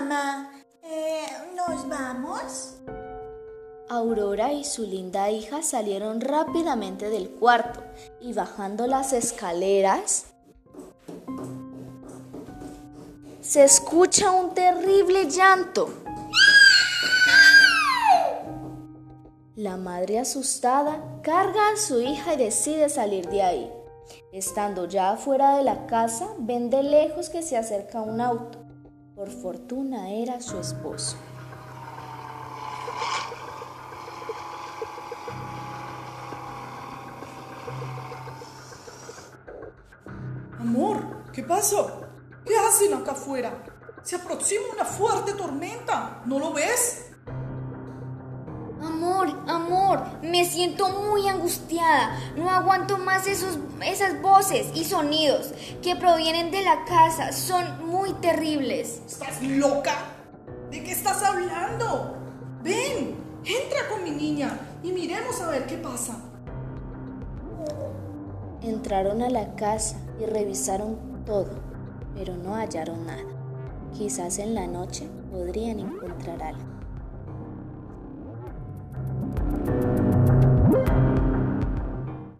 mamá. Eh, ¿Nos vamos? Aurora y su linda hija salieron rápidamente del cuarto y bajando las escaleras se escucha un terrible llanto. La madre asustada carga a su hija y decide salir de ahí. Estando ya afuera de la casa, ven de lejos que se acerca un auto. Por fortuna era su esposo. Amor, ¿qué pasó? ¿Qué hacen acá afuera? Se aproxima una fuerte tormenta, ¿no lo ves? Amor, me siento muy angustiada. No aguanto más esos, esas voces y sonidos que provienen de la casa. Son muy terribles. ¿Estás loca? ¿De qué estás hablando? Ven, entra con mi niña y miremos a ver qué pasa. Entraron a la casa y revisaron todo, pero no hallaron nada. Quizás en la noche podrían encontrar algo.